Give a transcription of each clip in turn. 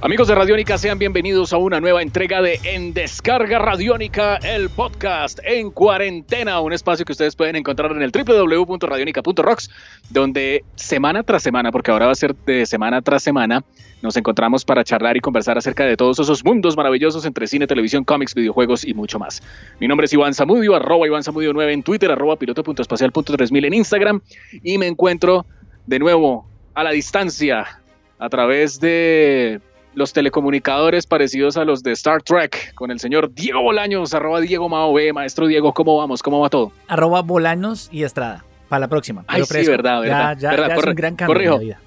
Amigos de Radiónica, sean bienvenidos a una nueva entrega de En Descarga Radiónica, el podcast en cuarentena, un espacio que ustedes pueden encontrar en el www.radionica.rocks, donde semana tras semana, porque ahora va a ser de semana tras semana, nos encontramos para charlar y conversar acerca de todos esos mundos maravillosos entre cine, televisión, cómics, videojuegos y mucho más. Mi nombre es Iván Zamudio, arroba Iván Zamudio 9 en Twitter, arroba piloto.espacial.3000 en Instagram y me encuentro de nuevo a la distancia a través de los telecomunicadores parecidos a los de Star Trek con el señor Diego Bolaños, arroba Diego Mao B. Maestro Diego, ¿cómo vamos? ¿Cómo va todo? Arroba Bolaños y Estrada. Para la próxima. Ay, sí, verdad, verdad. Ya, ya, verdad, ya es corre- un gran cambio corrijo. la vida.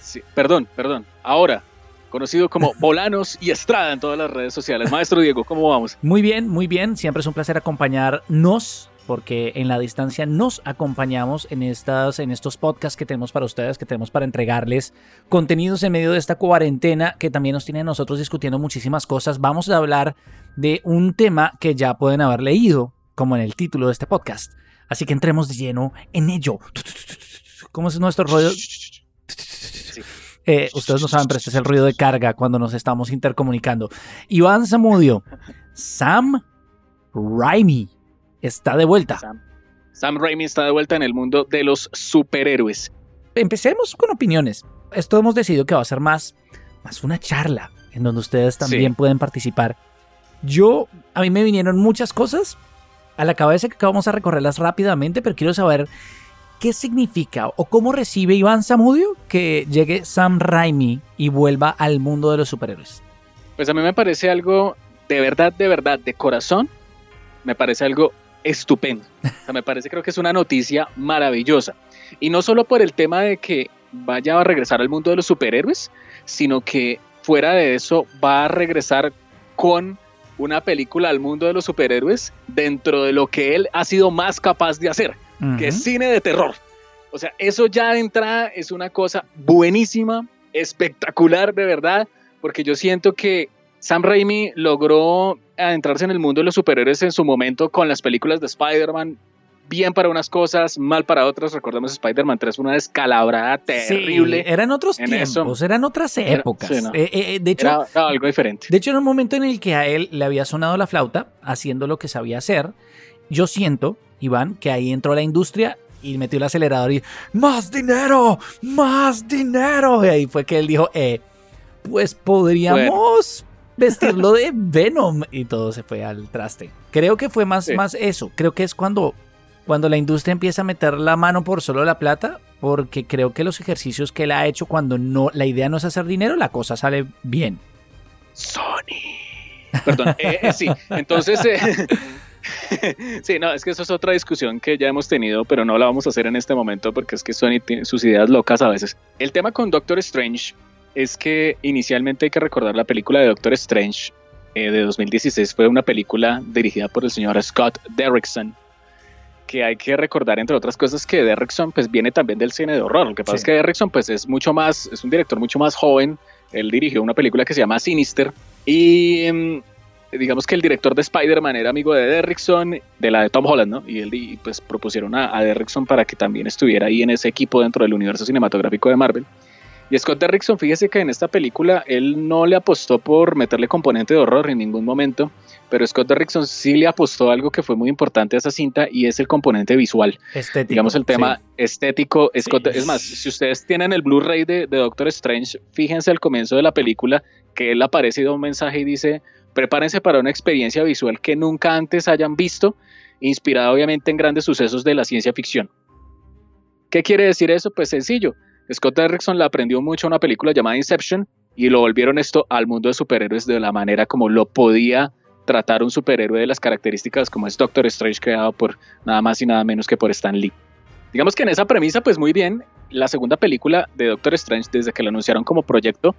Sí, perdón, perdón. Ahora, conocido como Bolanos y Estrada en todas las redes sociales. Maestro Diego, ¿cómo vamos? Muy bien, muy bien. Siempre es un placer acompañarnos porque en la distancia nos acompañamos en, estas, en estos podcasts que tenemos para ustedes, que tenemos para entregarles contenidos en medio de esta cuarentena que también nos tiene a nosotros discutiendo muchísimas cosas. Vamos a hablar de un tema que ya pueden haber leído, como en el título de este podcast. Así que entremos de lleno en ello. ¿Cómo es nuestro rollo? Eh, ustedes no saben, pero este es el ruido de carga cuando nos estamos intercomunicando. Iván Zamudio, Sam Raimi está de vuelta. Sam, Sam Raimi está de vuelta en el mundo de los superhéroes. Empecemos con opiniones. Esto hemos decidido que va a ser más, más una charla en donde ustedes también Sí. pueden participar. Yo, a mí me vinieron muchas cosas a la cabeza que vamos a recorrerlas rápidamente, pero quiero saber qué significa o cómo recibe Iván Zamudio que llegue Sam Raimi y vuelva al mundo de los superhéroes. Pues a mí me parece algo de verdad, de verdad, de corazón, me parece algo estupendo. O sea, me parece, creo que es una noticia maravillosa. Y no solo por el tema de que vaya a regresar al mundo de los superhéroes, sino que fuera de eso va a regresar con una película al mundo de los superhéroes dentro de lo que él ha sido más capaz de hacer, que es cine de terror. O sea, eso ya de entrada es una cosa buenísima, espectacular de verdad, porque yo siento que Sam Raimi logró adentrarse en el mundo de los superhéroes en su momento con las películas de Spider-Man, bien para unas cosas, mal para otras. Recordemos Spider-Man 3 fue una descalabrada terrible. Sí, eran otros en eso. tiempos, eran otras Era- épocas. sí, no. Eh, eh, eh, de hecho, Era, era algo diferente. De hecho, en un momento en el que a él le había sonado la flauta, haciendo lo que sabía hacer, yo siento, Iván, que ahí entró la industria y metió el acelerador y ¡Más dinero! ¡Más dinero! Y ahí fue que él dijo, eh, pues podríamos vestirlo de Venom. Y todo se fue al traste. Creo que fue más, Sí. más eso. Creo que es cuando, cuando la industria empieza a meter la mano por solo la plata. Porque creo que los ejercicios que él ha hecho cuando no, la idea no es hacer dinero, la cosa sale bien. Sony. Perdón, eh, eh, sí, entonces... eh, sí, no, es que eso es otra discusión que ya hemos tenido, pero no la vamos a hacer en este momento porque es que Sony tiene sus ideas locas a veces. El tema con Doctor Strange es que inicialmente hay que recordar la película de Doctor Strange eh, de 2016 fue una película dirigida por el señor Scott Derrickson que hay que recordar entre otras cosas que Derrickson pues viene también del cine de horror. Lo que pasa Sí. es que Derrickson pues es mucho más, es un director mucho más joven. Él dirigió una película que se llama Sinister y em, digamos que el director de Spider-Man era amigo de Derrickson, de la de Tom Holland, ¿no? Y él y, pues propusieron a, a Derrickson para que también estuviera ahí en ese equipo dentro del universo cinematográfico de Marvel. Y Scott Derrickson, fíjese que en esta película él no le apostó por meterle componente de horror en ningún momento, pero Scott Derrickson sí le apostó algo que fue muy importante a esa cinta y es el componente visual. Estético. Digamos el tema sí. estético. Sí. Scott- Es más, si ustedes tienen el Blu-ray de, de Doctor Strange, fíjense al comienzo de la película que él aparece y da un mensaje y dice, prepárense para una experiencia visual que nunca antes hayan visto, inspirada obviamente en grandes sucesos de la ciencia ficción. ¿Qué quiere decir eso? Pues sencillo. Scott Derrickson le aprendió mucho a una película llamada Inception y lo volvieron esto al mundo de superhéroes de la manera como lo podía tratar un superhéroe de las características como es Doctor Strange creado por nada más y nada menos que por Stan Lee. Digamos que en esa premisa, pues muy bien, la segunda película de Doctor Strange, desde que lo anunciaron como proyecto,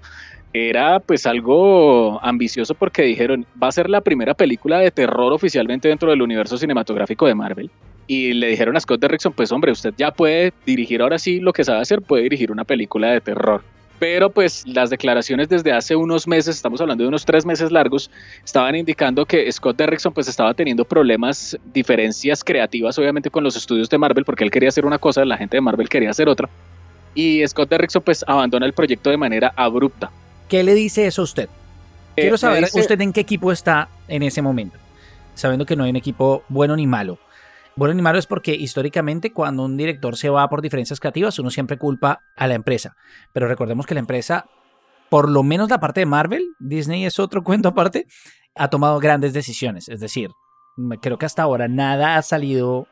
era pues algo ambicioso porque dijeron, va a ser la primera película de terror oficialmente dentro del universo cinematográfico de Marvel. Y le dijeron a Scott Derrickson, pues hombre, usted ya puede dirigir ahora sí lo que sabe hacer, puede dirigir una película de terror. pero pues las declaraciones desde hace unos meses, estamos hablando de unos tres meses largos, estaban indicando que Scott Derrickson pues estaba teniendo problemas, diferencias creativas obviamente con los estudios de Marvel, porque él quería hacer una cosa, la gente de Marvel quería hacer otra, y Scott Derrickson pues abandona el proyecto de manera abrupta. ¿Qué le dice eso a usted? Eh, Quiero me saber dice- usted en qué equipo está en ese momento, sabiendo que no hay un equipo bueno ni malo. Bueno ni malo es porque históricamente cuando un director se va por diferencias creativas uno siempre culpa a la empresa. Pero recordemos que la empresa, por lo menos la parte de Marvel, Disney es otro cuento aparte, ha tomado grandes decisiones. Es decir, creo que hasta ahora nada ha salido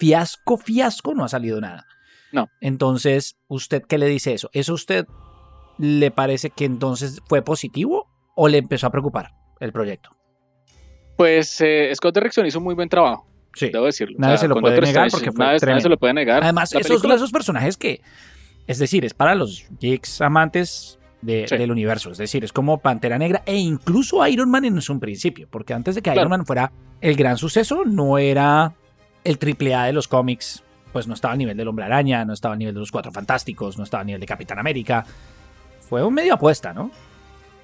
fiasco, fiasco, no ha salido nada. No. Entonces, ¿usted qué le dice eso? ¿Eso a usted le parece que entonces fue positivo o le empezó a preocupar el proyecto? Pues eh, Scott Derrickson hizo un muy buen trabajo, Sí. debo decirlo. Nadie se lo puede Doctor negar Strange, porque fue nadie, se lo puede negar. Además, esos película- esos personajes que, es decir, es para los geeks amantes de- Sí. del universo. Es decir, es como Pantera Negra e incluso Iron Man en un principio. Porque antes de que Claro. Iron Man fuera el gran suceso, no era el triple A de los cómics. Pues no estaba al nivel del Hombre Araña, no estaba al nivel de los Cuatro Fantásticos, no estaba al nivel de Capitán América. Fue un medio apuesta, ¿no?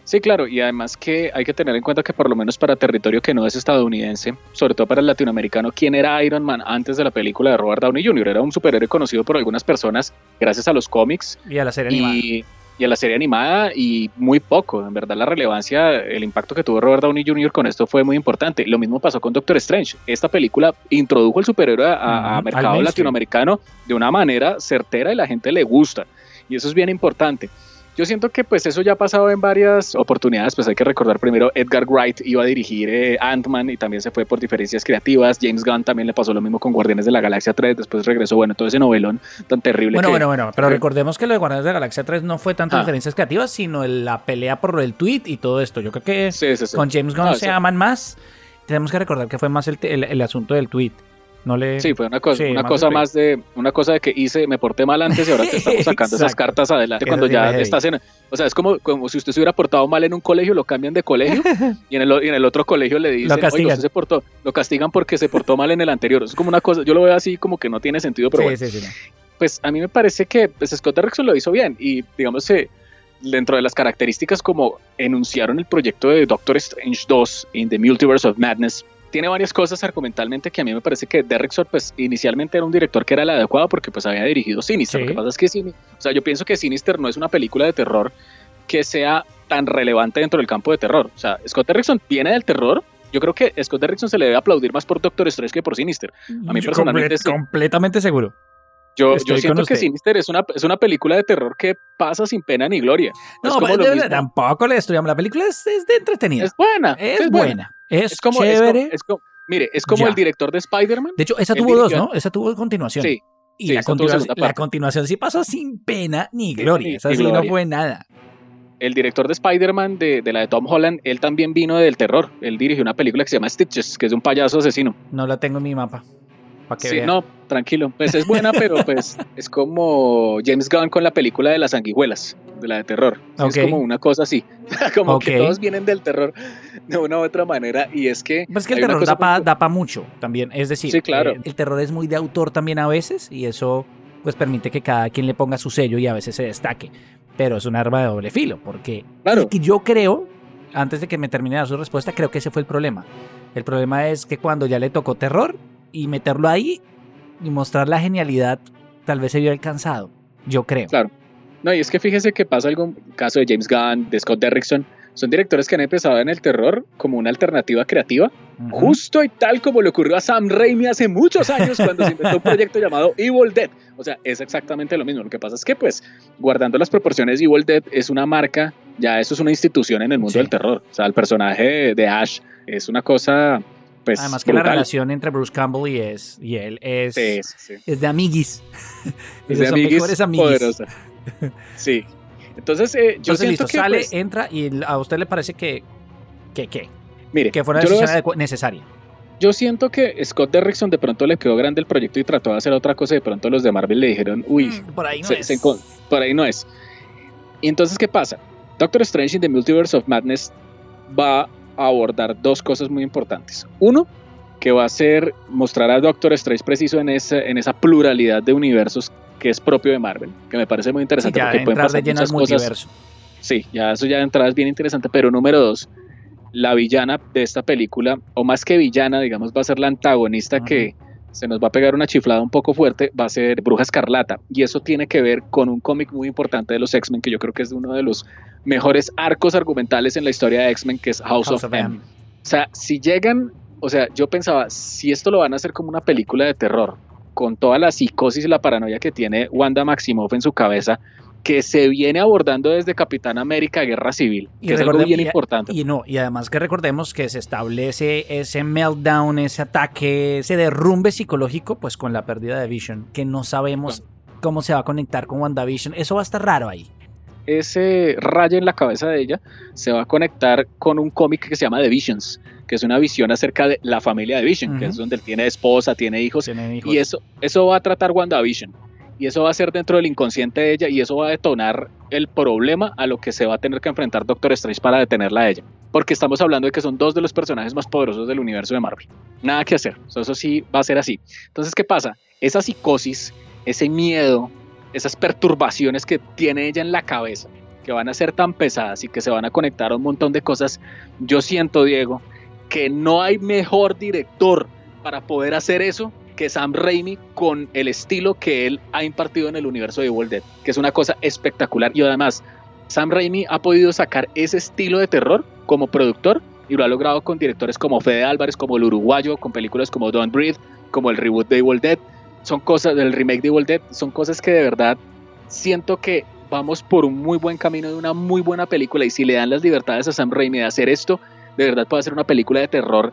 Sí, claro, y además que hay que tener en cuenta que por lo menos para territorio que no es estadounidense, sobre todo para el latinoamericano, ¿quién era Iron Man antes de la película de Robert Downey Jr.? Era un superhéroe conocido por algunas personas gracias a los cómics Y a la serie animada. y, y a la serie animada y muy poco. En verdad la relevancia, el impacto que tuvo Robert Downey Jr. con esto fue muy importante. Lo mismo pasó con Doctor Strange. Esta película introdujo el superhéroe a, a- a mercado latinoamericano de una manera certera y la gente le gusta. Y eso es bien importante. Yo siento que pues eso ya ha pasado en varias oportunidades, pues hay que recordar primero Edgar Wright iba a dirigir eh, Ant-Man y también se fue por diferencias creativas, James Gunn también le pasó lo mismo con Guardianes de la Galaxia 3, después regresó, bueno, todo ese novelón tan terrible Bueno, que... bueno, bueno, pero recordemos que lo de Guardianes de la Galaxia 3 no fue tanto Ah. diferencias creativas, sino la pelea por el tweet y todo esto. Yo creo que Sí, sí, sí. con James Gunn No, se aman más. Tenemos que recordar que fue más el, el- el asunto del tweet. No le... Sí, fue una cosa, Sí, una más cosa de- más de una cosa de que hice, me porté mal antes y ahora te estamos sacando esas cartas adelante cuando ya estás en, o sea, es como, como si usted se hubiera portado mal en un colegio, lo cambian de colegio y en el, y en el otro colegio le dicen, oye, castigan. usted se portó, lo castigan porque se portó mal en el anterior. Es como una cosa, yo lo veo así como que no tiene sentido, pero Sí, bueno, sí, sí, no. pues a mí me parece que pues, Scott Derrickson lo hizo bien y digamos que dentro de las características como enunciaron el proyecto de Doctor Strange 2 in the Multiverse of Madness tiene varias cosas argumentalmente que a mí me parece que Derrickson pues inicialmente era un director que era el adecuado porque pues había dirigido Sinister. Sí. Lo que pasa es que Sin- o sea, yo pienso que Sinister no es una película de terror que sea tan relevante dentro del campo de terror. O sea, Scott Derrickson viene del terror. Yo creo que Scott Derrickson se le debe aplaudir más por Doctor Strange que por Sinister. A mí Yo personalmente comple- sí. completamente seguro. Yo, yo siento que. Sinister es una, es una película de terror que pasa sin pena ni gloria. No, pero de tampoco le destruyamos. La película es, es de entretenida. Es buena. Es, buena. Es, Es como, chévere. como- es como- mire, es como Ya. el director de Spider-Man. de hecho, esa tuvo dos, ¿no? Esa tuvo continuación. Sí. Y sí, la, continuación, la sí pasó sin pena ni gloria. ni Esa sí no gloria. fue nada. El director de Spider-Man de, de la de Tom Holland, él también vino del terror. Él dirigió una película que se llama Stitches, que es de un payaso asesino. No la tengo en mi mapa. Para que Sí, vean. no, tranquilo. Pues es buena, pero pues es como James Gunn con la película de las sanguijuelas, de la de terror. Sí, Ok. Es como una cosa así. como que Ok. todos vienen del terror de una u otra manera. Y es que. Pues es que el terror da para muy- mucho también. Es decir, Sí, claro. eh, el terror es muy de autor también a veces y eso pues permite que cada quien le ponga su sello y a veces se destaque. Pero es un arma de doble filo porque Claro. y yo creo, antes de que me termine de dar su respuesta, creo que ese fue el problema. El problema es que cuando ya le tocó terror y meterlo ahí y mostrar la genialidad, tal vez se vio alcanzado. Yo creo. Claro. No, y es que fíjese que pasa algo, caso de James Gunn, de Scott Derrickson, son directores que han empezado en el terror como una alternativa creativa, justo y tal como le ocurrió a Sam Raimi hace muchos años cuando se inventó un proyecto llamado Evil Dead. O sea, es exactamente lo mismo. Lo que pasa es que, pues, guardando las proporciones, Evil Dead es una marca, ya eso es una institución en el mundo Sí. del terror. O sea, el personaje de Ash es una cosa, pues, Además que la relación entre Bruce Campbell y, es, y él es, Sí, sí, sí. es de amiguis. Es de son amiguis mejores amiguis. poderosa. Sí. Entonces, eh, yo Entonces, siento listo, que, sale, pues, entra y a usted le parece que, que, ¿qué? mire, que fue una lo decisión necesaria. Yo siento que Scott Derrickson de pronto le quedó grande el proyecto y trató de hacer otra cosa y de pronto los de Marvel le dijeron, uy, Mm, por ahí no se- es. se por ahí no es. Y entonces, ¿qué pasa? Doctor Strange in the Multiverse of Madness va a abordar dos cosas muy importantes. Uno, que va a ser mostrar a Doctor Strange preciso en esa, en esa pluralidad de universos que es propio de Marvel, que me parece muy interesante Sí, ya porque pueden pasar de muchas cosas. Sí, ya eso ya de entrada es bien interesante, pero número dos, la villana de esta película, o más que villana, digamos, va a ser la antagonista que se nos va a pegar una chiflada un poco fuerte, va a ser Bruja Escarlata. Y eso tiene que ver con un cómic muy importante de los X-Men, que yo creo que es uno de los mejores arcos argumentales en la historia de X-Men, que es House, House of, of M. M. O sea, si llegan, o sea, yo pensaba, si esto lo van a hacer como una película de terror, con toda la psicosis y la paranoia que tiene Wanda Maximoff en su cabeza, que se viene abordando desde Capitán América Guerra Civil, Y que es algo bien y- importante. Y no, y además que recordemos que se establece ese meltdown, ese ataque, ese derrumbe psicológico, pues con la pérdida de Vision, que no sabemos cómo se va a conectar con WandaVision. Eso va a estar raro ahí. ese rayo en la cabeza de ella se va a conectar con un cómic que se llama The Visions, que es una visión acerca de la familia de Vision, que es donde él tiene esposa, tiene hijos, hijos. y eso, eso va a tratar WandaVision. Y eso va a ser dentro del inconsciente de ella y eso va a detonar el problema a lo que se va a tener que enfrentar Doctor Strange para detenerla a ella. Porque estamos hablando de que son dos de los personajes más poderosos del universo de Marvel. Nada que hacer. Eso, sí va a ser así. Entonces, ¿qué pasa? Esa psicosis, ese miedo, esas perturbaciones que tiene ella en la cabeza, que van a ser tan pesadas y que se van a conectar a un montón de cosas, yo siento, Diego, que no hay mejor director para poder hacer eso que Sam Raimi con el estilo que él ha impartido en el universo de Evil Dead, que es una cosa espectacular. Y además, Sam Raimi ha podido sacar ese estilo de terror como productor y lo ha logrado con directores como Fede Álvarez, como el uruguayo, con películas como Don't Breathe, como el reboot de Evil Dead. Son cosas del remake de Evil Dead, son cosas que de verdad siento que vamos por un muy buen camino de una muy buena película y si le dan las libertades a Sam Raimi de hacer esto, de verdad puede ser una película de terror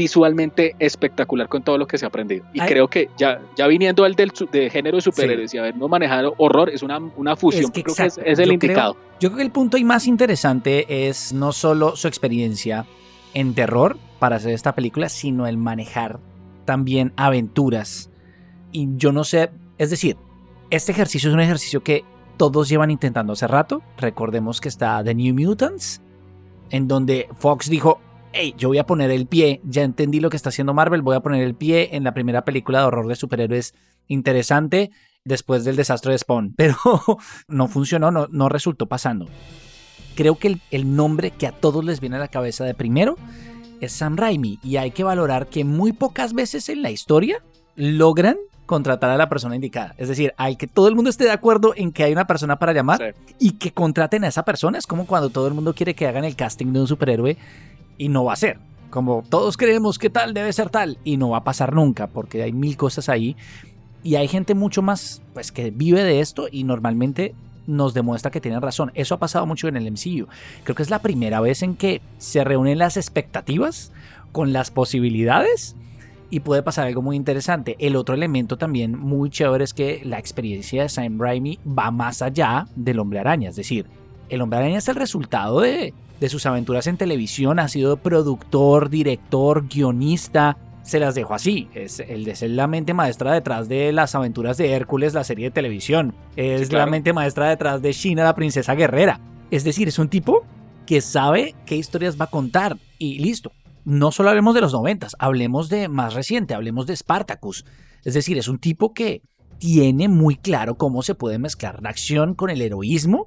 visualmente espectacular con todo lo que se ha aprendido. Y Ay. creo que ya, ya viniendo al del de género de superhéroes y habernos manejado horror, es una, una fusión, Es que creo que es, el yo indicado. Yo creo que el punto ahí más interesante es no solo su experiencia en terror para hacer esta película, sino el manejar también aventuras. Y yo no sé, es decir, este ejercicio es un ejercicio que todos llevan intentando hace rato. Recordemos que está The New Mutants, en donde Fox dijo, hey, yo voy a poner el pie, ya entendí lo que está haciendo Marvel, voy a poner el pie en la primera película de horror de superhéroes interesante después del desastre de Spawn. Pero no funcionó, no, no resultó pasando. Creo que el, el nombre que a todos les viene a la cabeza de primero es Sam Raimi y hay que valorar que muy pocas veces en la historia logran contratar a la persona indicada. Es decir, al que todo el mundo esté de acuerdo en que hay una persona para llamar Sí. y que contraten a esa persona. Es como cuando todo el mundo quiere que hagan el casting de un superhéroe y no va a ser. Como todos creemos que tal debe ser tal y no va a pasar nunca porque hay mil cosas ahí y hay gente mucho más pues que vive de esto y normalmente nos demuestra que tienen razón. Eso ha pasado mucho en el MCU. Creo que es la primera vez en que se reúnen las expectativas con las posibilidades y puede pasar algo muy interesante. El otro elemento también muy chévere es que la experiencia de Sam Raimi va más allá del hombre araña. Es decir, el hombre araña es el resultado de, de sus aventuras en televisión. Ha sido productor, director, guionista. Se las dejo así. Es el de ser la mente maestra detrás de las aventuras de Hércules, la serie de televisión. Es Sí, claro. la mente maestra detrás de Sheena, la princesa guerrera. Es decir, es un tipo que sabe qué historias va a contar. Y listo. No solo hablemos de los noventas, hablemos de más reciente, hablemos de Spartacus. Es decir, es un tipo que tiene muy claro cómo se puede mezclar la acción con el heroísmo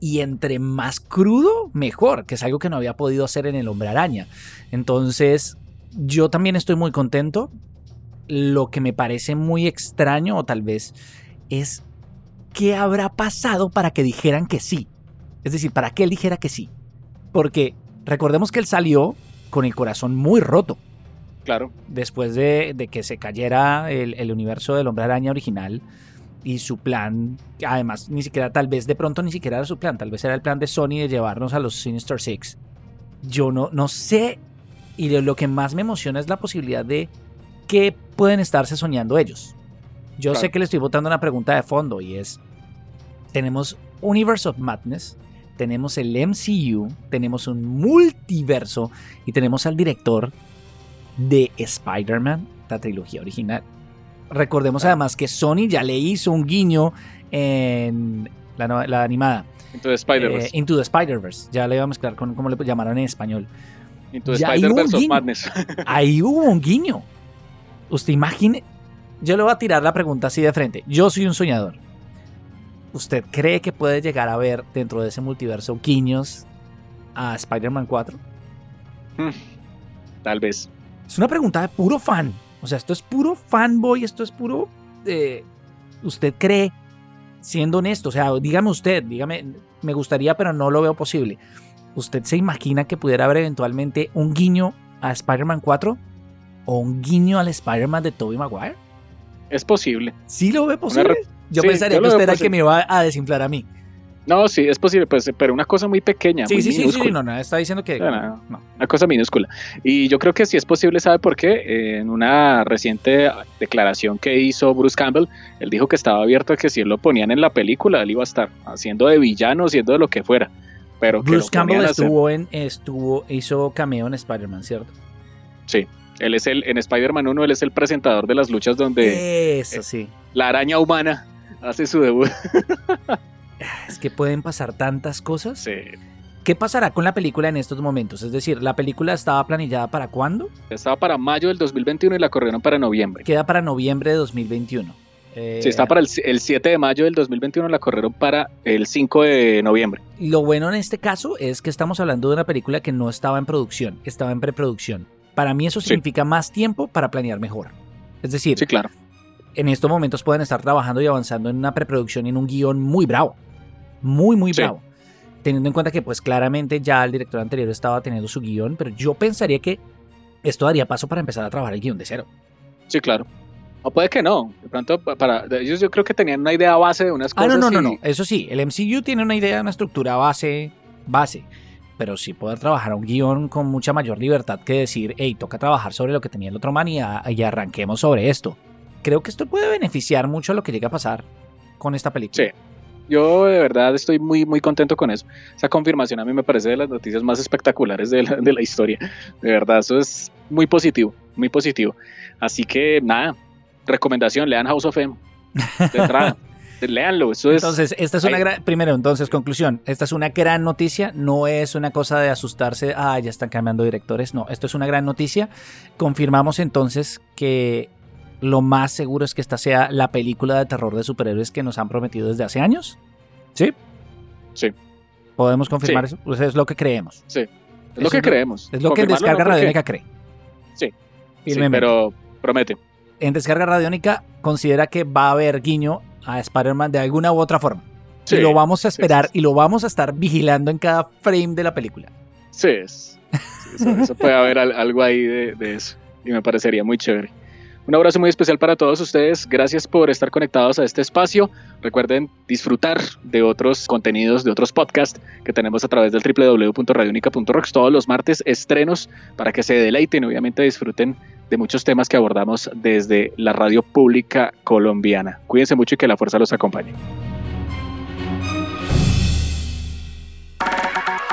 y entre más crudo, mejor, que es algo que no había podido hacer en el hombre araña. Entonces, yo también estoy muy contento. Lo que me parece muy extraño, o tal vez, es qué habrá pasado para que dijeran que sí. Es decir, para que él dijera que sí. Porque recordemos que él salió con el corazón muy roto Claro. después de, de que se cayera el, el universo del hombre araña original y su plan, además ni siquiera, tal vez de pronto ni siquiera era su plan, tal vez era el plan de Sony de llevarnos a los Sinister Six. Yo no, no sé, y lo, lo que más me emociona es la posibilidad de qué pueden estarse soñando ellos. Yo sé que le estoy botando una pregunta de fondo y es, tenemos Universe of Madness, tenemos el MCU, tenemos un multiverso y tenemos al director de Spider-Man, la trilogía original. Recordemos además que Sony ya le hizo un guiño en la, animada Entonces, Spider-Verse. eh, Into the Spider-Verse. Ya le iba a mezclar con cómo le llamaron en español. Hubo un Spider-Verse of. Madness. Ahí hubo un guiño. Usted imagine. Yo le voy a tirar la pregunta así de frente. Yo soy un soñador. ¿Usted cree que puede llegar a ver dentro de ese multiverso guiños a Spider-Man 4? Tal vez. Es una pregunta de puro fan. O sea, esto es puro fanboy, esto es puro... eh, ¿Usted cree, siendo honesto, o sea, dígame usted, dígame, me gustaría, pero no lo veo posible. ¿Usted se imagina que pudiera haber eventualmente un guiño a Spider-Man 4 o un guiño al Spider-Man de Tobey Maguire? Es posible. ¿Sí lo ve posible? Yo sí, pensaría yo que usted era el que me iba a desinflar a mí. No, sí, es posible, pues, pero una cosa muy pequeña. Sí, muy sí, sí, sí, minúscula. no, no, está diciendo que... No, no, no. Una cosa minúscula. Y yo creo que sí es posible, ¿sabe por qué? Eh, en una reciente declaración que hizo Bruce Campbell, él dijo que estaba abierto a que si él lo ponían en la película, él iba a estar haciendo de villano, haciendo de lo que fuera. Pero Bruce Campbell estuvo en, estuvo, hizo cameo en Spider-Man, ¿cierto? Él es el, en Spider-Man 1, él es el presentador de las luchas donde Eso sí. la araña humana hace su debut. Es que pueden pasar tantas cosas. Sí. ¿Qué pasará con la película en estos momentos? Es decir, ¿la película estaba planillada para cuándo? Estaba para mayo del 2021 y la corrieron para noviembre. Queda para noviembre de 2021. Eh, Sí, está para el, el 7 de mayo del 2021, la corrieron para el 5 de noviembre. Lo bueno en este caso es que estamos hablando de una película que no estaba en producción, estaba en preproducción. Para mí eso Sí. significa más tiempo para planear mejor. Es decir, Sí, claro. en estos momentos pueden estar trabajando y avanzando en una preproducción y en un guion muy bravo. Muy, muy Sí. bravo. Teniendo en cuenta que pues claramente ya el director anterior estaba teniendo su guion, pero yo pensaría que esto daría paso para empezar a trabajar el guion de cero. Sí, claro. O puede que no. De pronto, pa- para ellos yo creo que tenían una idea base de unas Ah, cosas. no, no, no, y- no. Eso sí, el MCU tiene una idea, una estructura base, base. Pero sí poder trabajar un guion con mucha mayor libertad que decir, hey, toca trabajar sobre lo que tenía el otro man y, a- y arranquemos sobre esto. Creo que esto puede beneficiar mucho a lo que llegue a pasar con esta película. Sí. Yo de verdad estoy muy, muy contento con eso. Esa confirmación a mí me parece de las noticias más espectaculares de la, de la historia. De verdad, eso es muy positivo, muy positivo. Así que nada, recomendación, lean House of M. De entrada, leanlo. Eso es... Entonces, esta es una gran. Primero, entonces, conclusión. Esta es una gran noticia. No es una cosa de asustarse. Ah, ya están cambiando directores. No, esto es una gran noticia. Confirmamos entonces que lo más seguro es que esta sea la película de terror de superhéroes que nos han prometido desde hace años. ¿Sí? Sí. ¿Podemos confirmar eso? Pues es lo que creemos. es lo que es lo- creemos. Es lo que en Descarga no, Radiónica cree. Sí. Sí, pero promete. En Descarga Radiónica considera que va a haber guiño a Spider-Man de alguna u otra forma. Sí, y lo vamos a sí, esperar sí, sí. y lo vamos a estar vigilando en cada frame de la película. Sí, es- sí, eso, eso puede haber al- algo ahí de, de eso. Y me parecería muy chévere. Un abrazo muy especial para todos ustedes. Gracias por estar conectados a este espacio. Recuerden disfrutar de otros contenidos, de otros podcasts que tenemos a través del www.radionica.rocks todos los martes, estrenos para que se deleiten obviamente disfruten de muchos temas que abordamos desde la radio pública colombiana. Cuídense mucho y que la fuerza los acompañe.